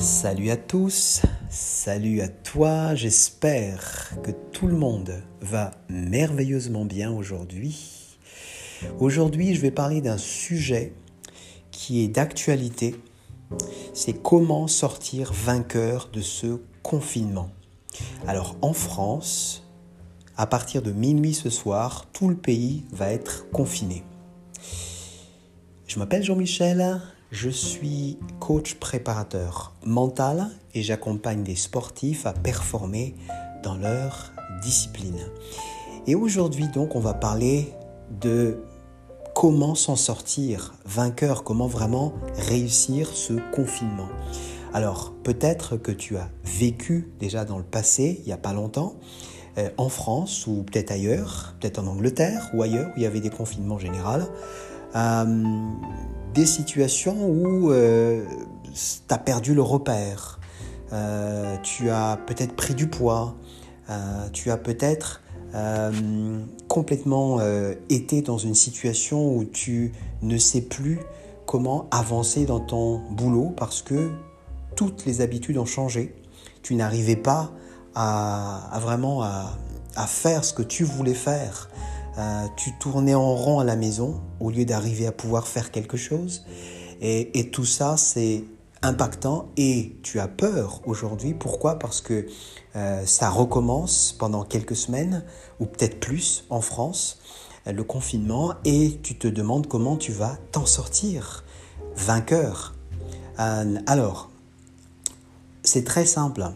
Salut à tous, salut à toi, j'espère que tout le monde va merveilleusement bien aujourd'hui. Aujourd'hui, je vais parler d'un sujet qui est d'actualité, c'est comment sortir vainqueur de ce confinement. Alors en France, à partir de minuit ce soir, tout le pays va être confiné. Je m'appelle Jean-Michel, je suis coach préparateur mental et j'accompagne des sportifs à performer dans leur discipline. Et aujourd'hui donc on va parler de comment s'en sortir vainqueur, comment vraiment réussir ce confinement. Alors peut-être que tu as vécu déjà dans le passé, il n'y a pas longtemps, euh, en France ou peut-être ailleurs, peut-être en Angleterre ou ailleurs où il y avait des confinements généraux. Euh, des situations où euh, tu as perdu le repère, euh, tu as peut-être pris du poids, euh, tu as peut-être complètement été dans une situation où tu ne sais plus comment avancer dans ton boulot parce que toutes les habitudes ont changé. Tu n'arrivais pas à, vraiment à faire ce que tu voulais faire. Euh, tu tournais en rond à la maison au lieu d'arriver à pouvoir faire quelque chose. Et, tout ça, c'est impactant et tu as peur aujourd'hui. Pourquoi? Parce que euh, ça recommence pendant quelques semaines ou peut-être plus en France, euh, le confinement, et tu te demandes comment tu vas t'en sortir vainqueur. alors, c'est très simple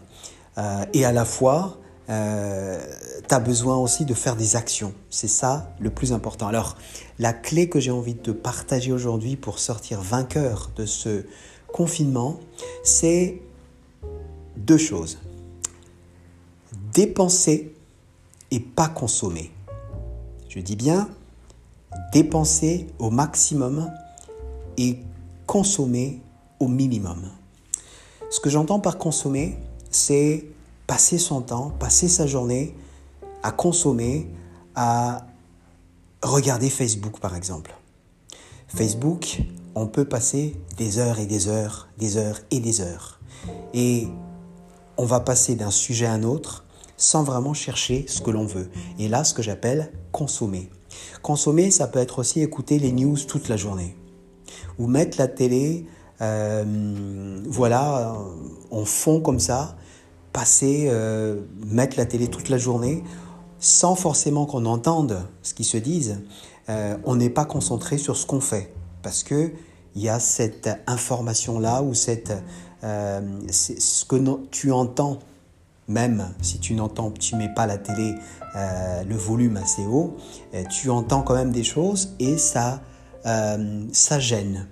et à la fois euh, tu as besoin aussi de faire des actions. C'est ça le plus important. Alors, la clé que j'ai envie de te partager aujourd'hui pour sortir vainqueur de ce confinement, c'est deux choses. Dépenser et pas consommer. Je dis bien dépenser au maximum et consommer au minimum. Ce que j'entends par consommer, c'est passer son temps, passer sa journée à consommer, à regarder Facebook par exemple. Facebook, on peut passer des heures et des heures, des heures et des heures. Et on va passer d'un sujet à un autre sans vraiment chercher ce que l'on veut. Et là, ce que j'appelle consommer. Consommer, ça peut être aussi écouter les news toute la journée. Ou mettre la télé, euh, voilà, en fond comme ça, passer, euh, mettre la télé toute la journée sans forcément qu'on entende ce qu'ils se disent, euh, on n'est pas concentré sur ce qu'on fait parce que il y a cette information là ou cette euh, ce que tu entends même si tu n'entends tu mets pas la télé le volume assez haut tu entends quand même des choses et ça ça gêne.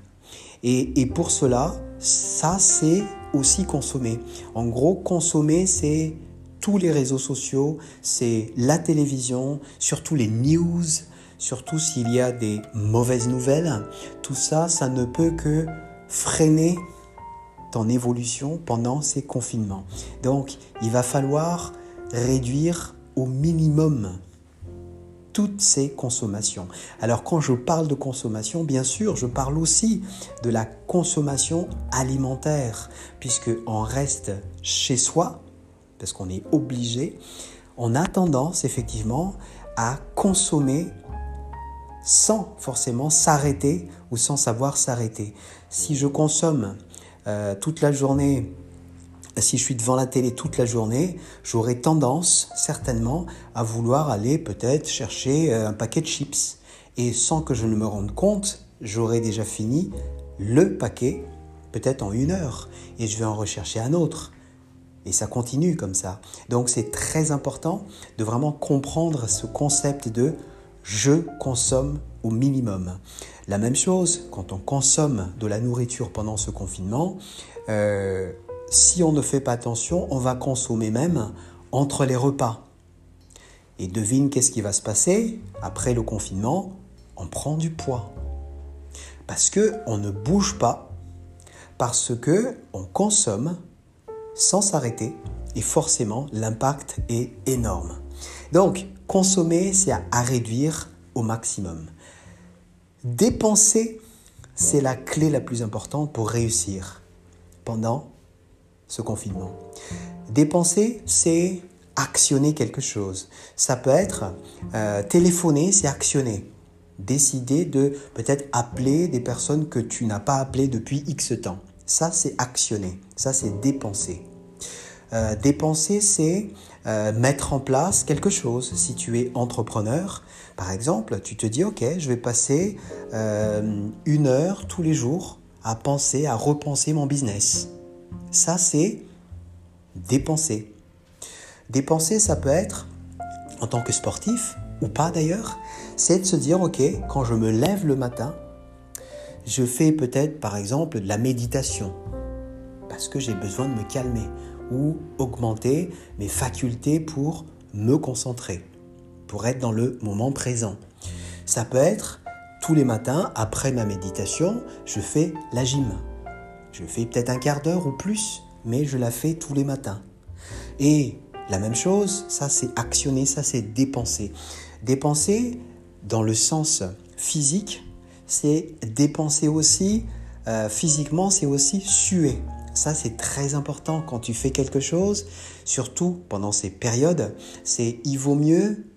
Et, et pour cela ça c'est aussi consommer. En gros, consommer, c'est tous les réseaux sociaux, c'est la télévision, surtout les news, surtout s'il y a des mauvaises nouvelles. Tout ça, ça ne peut que freiner ton évolution pendant ces confinements. Donc, il va falloir réduire au minimum toutes ces consommations. Alors quand je parle de consommation, bien sûr, je parle aussi de la consommation alimentaire, puisque on reste chez soi, parce qu'on est obligé, on a tendance effectivement à consommer sans forcément s'arrêter ou sans savoir s'arrêter. Si je consomme euh, toute la journée si je suis devant la télé toute la journée, j'aurai tendance certainement à vouloir aller peut-être chercher euh, un paquet de chips. Et sans que je ne me rende compte, j'aurai déjà fini le paquet, peut-être en une heure, et je vais en rechercher un autre. Et ça continue comme ça. Donc c'est très important de vraiment comprendre ce concept de je consomme au minimum. La même chose, quand on consomme de la nourriture pendant ce confinement, euh, si on ne fait pas attention, on va consommer même entre les repas. Et devine qu'est-ce qui va se passer? Après le confinement On prend du poids. Parce que on ne bouge pas, parce que on consomme sans s'arrêter et forcément l'impact est énorme. Donc, consommer, c'est à réduire au maximum. Dépenser, c'est la clé la plus importante pour réussir pendant ce confinement. Dépenser, c'est actionner quelque chose. Ça peut être euh, téléphoner, c'est actionner. Décider de peut-être appeler des personnes que tu n'as pas appelées depuis X temps. Ça, c'est actionner. Ça, c'est dépenser. Euh, dépenser, c'est euh, mettre en place quelque chose. Si tu es entrepreneur, par exemple, tu te dis, OK, je vais passer une heure tous les jours à penser, à repenser mon business. Ça, c'est dépenser. Dépenser, ça peut être, en tant que sportif, ou pas d'ailleurs, c'est de se dire, OK, quand je me lève le matin, je fais peut-être, par exemple, de la méditation, parce que j'ai besoin de me calmer, ou augmenter mes facultés pour me concentrer, pour être dans le moment présent. Ça peut être, tous les matins, après ma méditation, je fais la gym. Je fais peut-être un quart d'heure ou plus, mais je la fais tous les matins. Et la même chose, ça c'est actionner, ça c'est dépenser. Dépenser dans le sens physique, c'est dépenser aussi euh, physiquement, c'est aussi suer. Ça c'est très important quand tu fais quelque chose, surtout pendant ces périodes, c'est il vaut mieux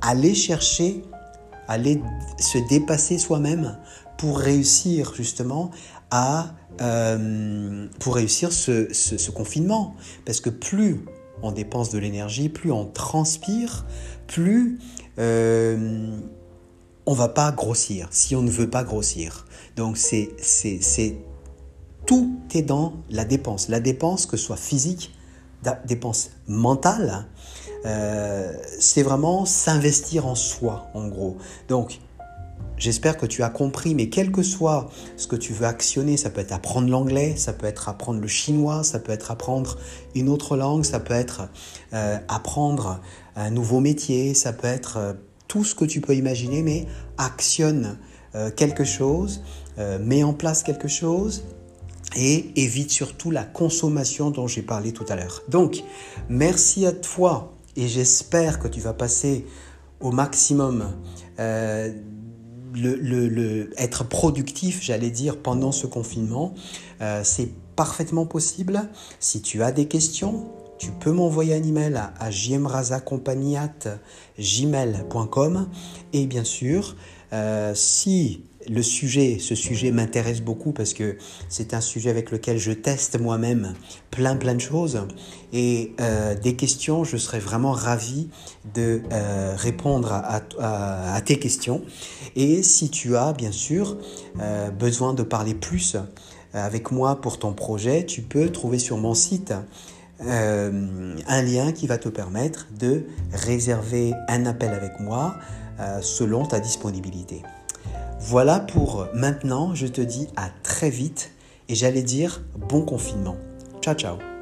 aller chercher, aller se dépasser soi-même pour réussir justement à euh, pour réussir ce, confinement. Parce que plus on dépense de l'énergie, plus on transpire, plus euh, on va pas grossir, si on ne veut pas grossir. Donc c'est, c'est, tout est dans la dépense. La dépense, que ce soit physique, dépense mentale, euh, c'est vraiment s'investir en soi, en gros. Donc, J'espère que tu as compris, mais quel que soit ce que tu veux actionner, ça peut être apprendre l'anglais, ça peut être apprendre le chinois, ça peut être apprendre une autre langue, ça peut être euh, apprendre un nouveau métier, ça peut être euh, tout ce que tu peux imaginer, mais actionne euh, quelque chose, mets en place quelque chose et évite surtout la consommation dont j'ai parlé tout à l'heure. Donc, merci à toi et j'espère que tu vas passer au maximum le, être productif, j'allais dire, pendant ce confinement, euh, c'est parfaitement possible. Si tu as des questions, tu peux m'envoyer un email à, à et bien sûr, euh, si le sujet, ce sujet m'intéresse beaucoup parce que c'est un sujet avec lequel je teste moi-même plein plein de choses et euh, des questions, je serais vraiment ravi de euh, répondre à, tes questions. Et si tu as bien sûr euh, besoin de parler plus avec moi pour ton projet, tu peux trouver sur mon site un lien qui va te permettre de réserver un appel avec moi selon ta disponibilité. Voilà pour maintenant, je te dis à très vite et j'allais dire bon confinement. Ciao ciao